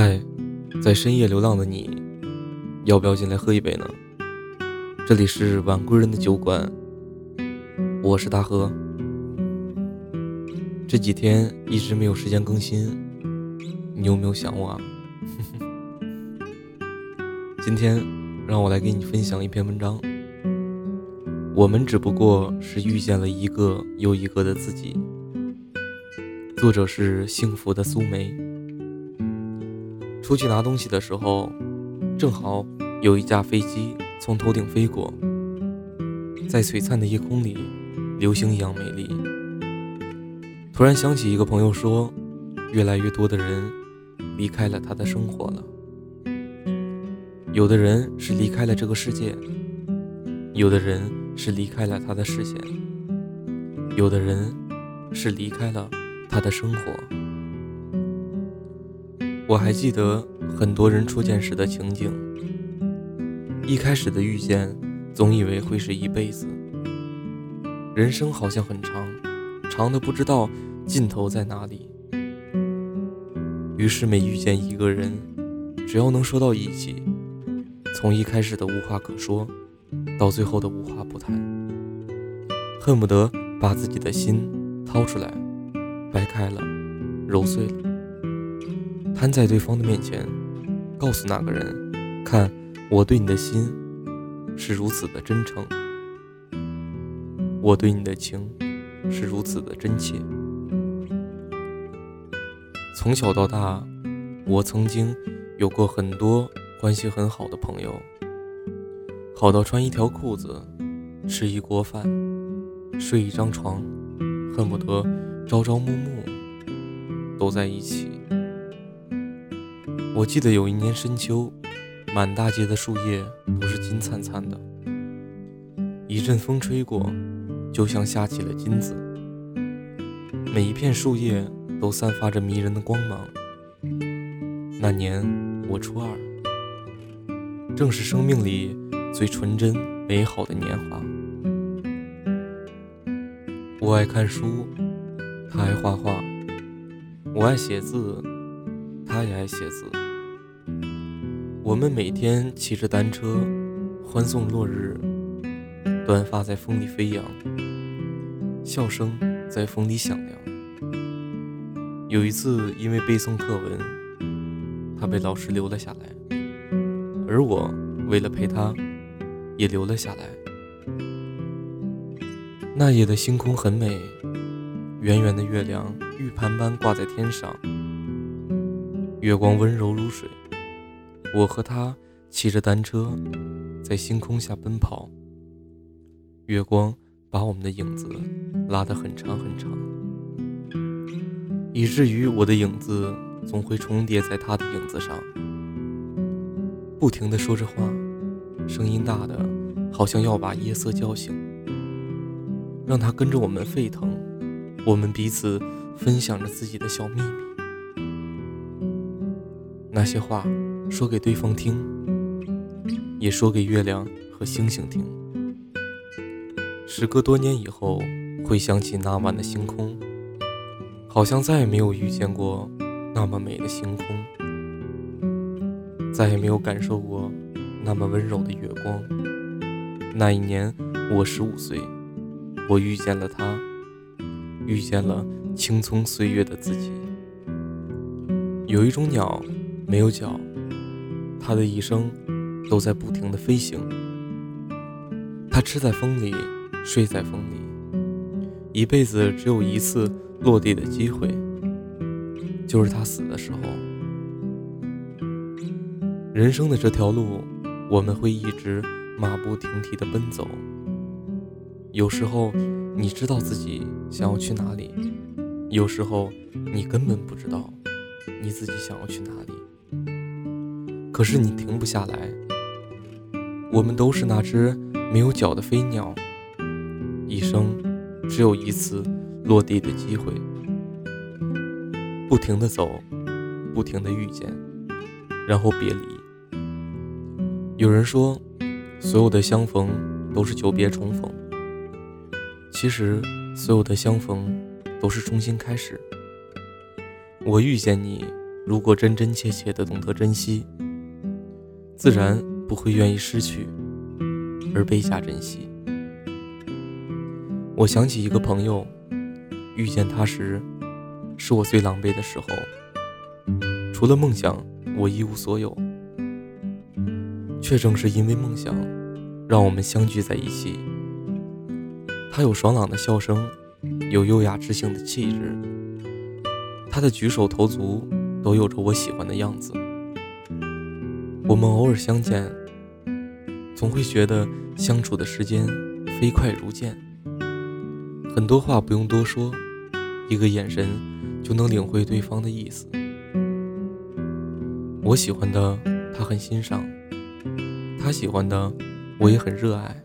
嗨，在深夜流浪的你，要不要进来喝一杯呢？这里是晚归人的酒馆，我是大河。这几天一直没有时间更新，你有没有想我啊？今天让我来给你分享一篇文章。我们只不过是遇见了一个又一个的自己。作者是幸福的苏梅。出去拿东西的时候，正好有一架飞机从头顶飞过，在璀璨的夜空里，流星一样美丽。突然想起一个朋友说，越来越多的人离开了他的生活了。有的人是离开了这个世界，有的人是离开了他的视线，有的人是离开了。他的生活，我还记得很多人初见时的情景。一开始的遇见，总以为会是一辈子。人生好像很长，长的不知道尽头在哪里。于是每遇见一个人，只要能说到一起，从一开始的无话可说，到最后的无话不谈，恨不得把自己的心掏出来。掰开了，揉碎了，摊在对方的面前，告诉那个人：看，我对你的心是如此的真诚，我对你的情是如此的真切。从小到大，我曾经有过很多关系很好的朋友，好到穿一条裤子，吃一锅饭，睡一张床，恨不得。朝朝暮暮都在一起。我记得有一年深秋，满大街的树叶都是金灿灿的，一阵风吹过，就像下起了金子。每一片树叶都散发着迷人的光芒。那年我初二，正是生命里最纯真美好的年华。我爱看书。他爱画画，我爱写字，他也爱写字。我们每天骑着单车，欢送落日，短发在风里飞扬，笑声在风里响亮。有一次，因为背诵课文，他被老师留了下来，而我为了陪他，也留了下来。那夜的星空很美。圆圆的月亮，玉盘般挂在天上，月光温柔如水。我和他骑着单车，在星空下奔跑。月光把我们的影子拉得很长很长，以至于我的影子总会重叠在他的影子上，不停地说着话，声音大的好像要把夜色叫醒，让他跟着我们沸腾。我们彼此分享着自己的小秘密，那些话说给对方听，也说给月亮和星星听。时隔多年以后，回想起那晚的星空，好像再也没有遇见过那么美的星空，再也没有感受过那么温柔的月光。那一年，我十五岁，我遇见了他。遇见了青葱岁月的自己。有一种鸟没有脚，他的一生都在不停的飞行。他吃在风里，睡在风里，一辈子只有一次落地的机会，就是他死的时候。人生的这条路，我们会一直马不停蹄的奔走。有时候。你知道自己想要去哪里，有时候你根本不知道你自己想要去哪里。可是你停不下来。我们都是那只没有脚的飞鸟，一生只有一次落地的机会，不停的走，不停的遇见，然后别离。有人说，所有的相逢都是久别重逢。其实，所有的相逢都是重新开始。我遇见你，如果真真切切的懂得珍惜，自然不会愿意失去而倍加珍惜。我想起一个朋友，遇见他时，是我最狼狈的时候。除了梦想，我一无所有。却正是因为梦想，让我们相聚在一起。他有爽朗的笑声，有优雅知性的气质。他的举手投足都有着我喜欢的样子。我们偶尔相见，总会觉得相处的时间飞快如箭，很多话不用多说，一个眼神就能领会对方的意思。我喜欢的，他很欣赏。他喜欢的，我也很热爱。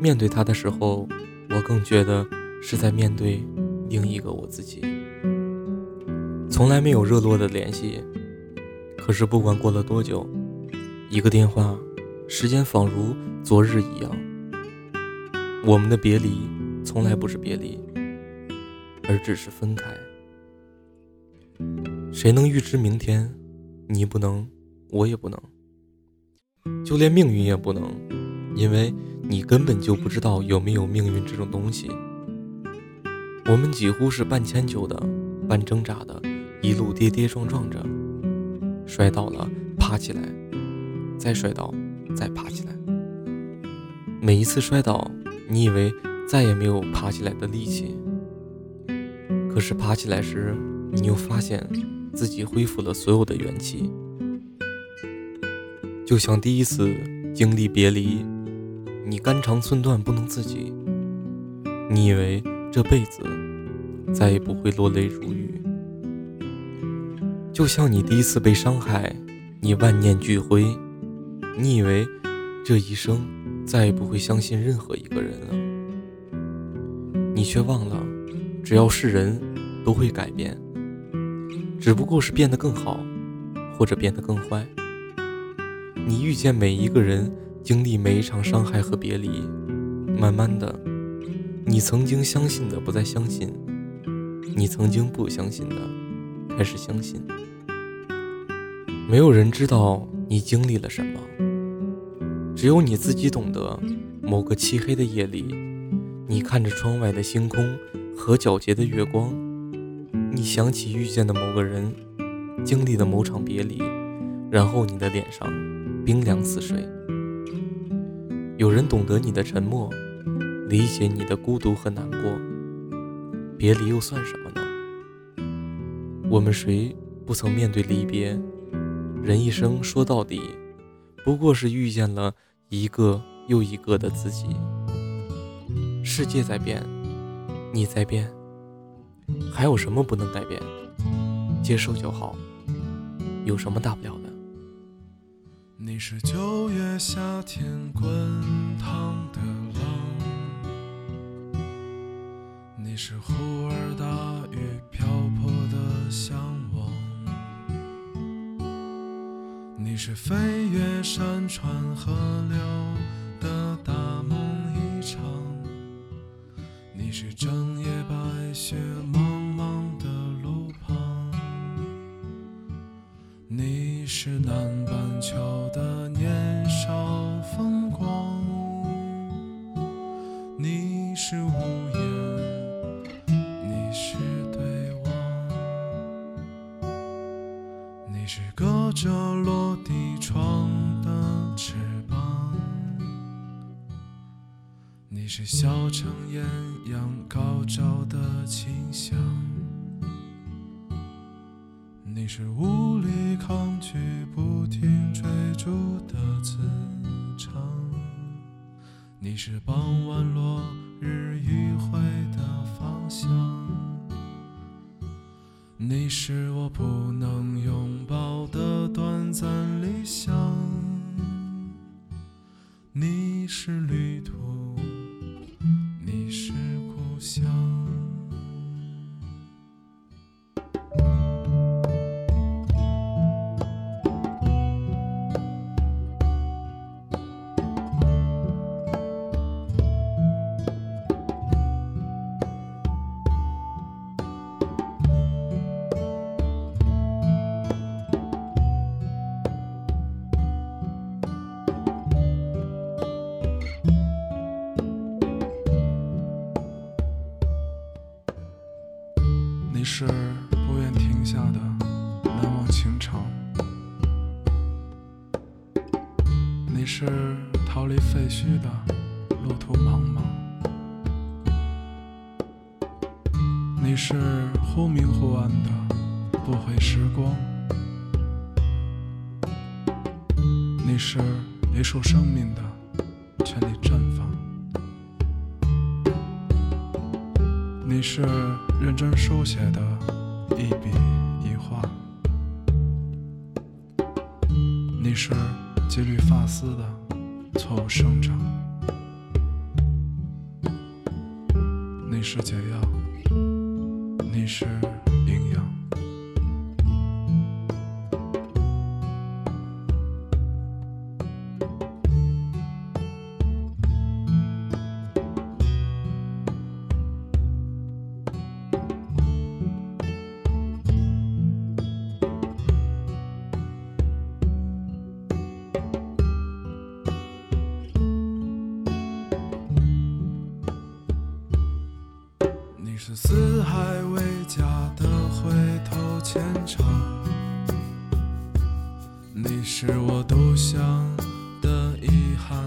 面对他的时候，我更觉得是在面对另一个我自己。从来没有热络的联系，可是不管过了多久，一个电话，时间仿如昨日一样。我们的别离，从来不是别离，而只是分开。谁能预知明天？你不能，我也不能。就连命运也不能，因为你根本就不知道有没有命运这种东西。我们几乎是半迁就的，半挣扎的，一路跌跌撞撞着，摔倒了爬起来，再摔倒，再爬起来。每一次摔倒，你以为再也没有爬起来的力气，可是爬起来时，你又发现自己恢复了所有的元气。就像第一次经历别离，你肝肠寸断不能自己，你以为这辈子再也不会落泪如雨。就像你第一次被伤害，你万念俱灰，你以为这一生再也不会相信任何一个人了，你却忘了，只要是人都会改变，只不过是变得更好，或者变得更坏。你遇见每一个人，经历每一场伤害和别离，慢慢的，你曾经相信的不再相信，你曾经不相信的开始相信。没有人知道你经历了什么，只有你自己懂得。某个漆黑的夜里，你看着窗外的星空和皎洁的月光，你想起遇见的某个人，经历了某场别离，然后你的脸上。冰凉似水。有人懂得你的沉默，理解你的孤独和难过。别离又算什么呢？我们谁不曾面对离别？人一生说到底，不过是遇见了一个又一个的自己。世界在变，你在变，还有什么不能改变？接受就好，有什么大不了的？你是九月夏天滚烫的浪，你是忽而大雨瓢泼的向你是飞越山川河流的大梦一场，你是整夜白雪茫茫的路旁，你是南。你是小城艳阳高照的清香，你是无力抗拒不停追逐的磁场，你是傍晚落日余晖的方向，你是我不能你是逃离废墟的路途茫茫，你是忽明忽暗的不悔时光，你是一束生命的全力绽放。你是认真书写的一笔一画，你是几缕发丝的错误生长，你是解药，你是你是我独享的遗憾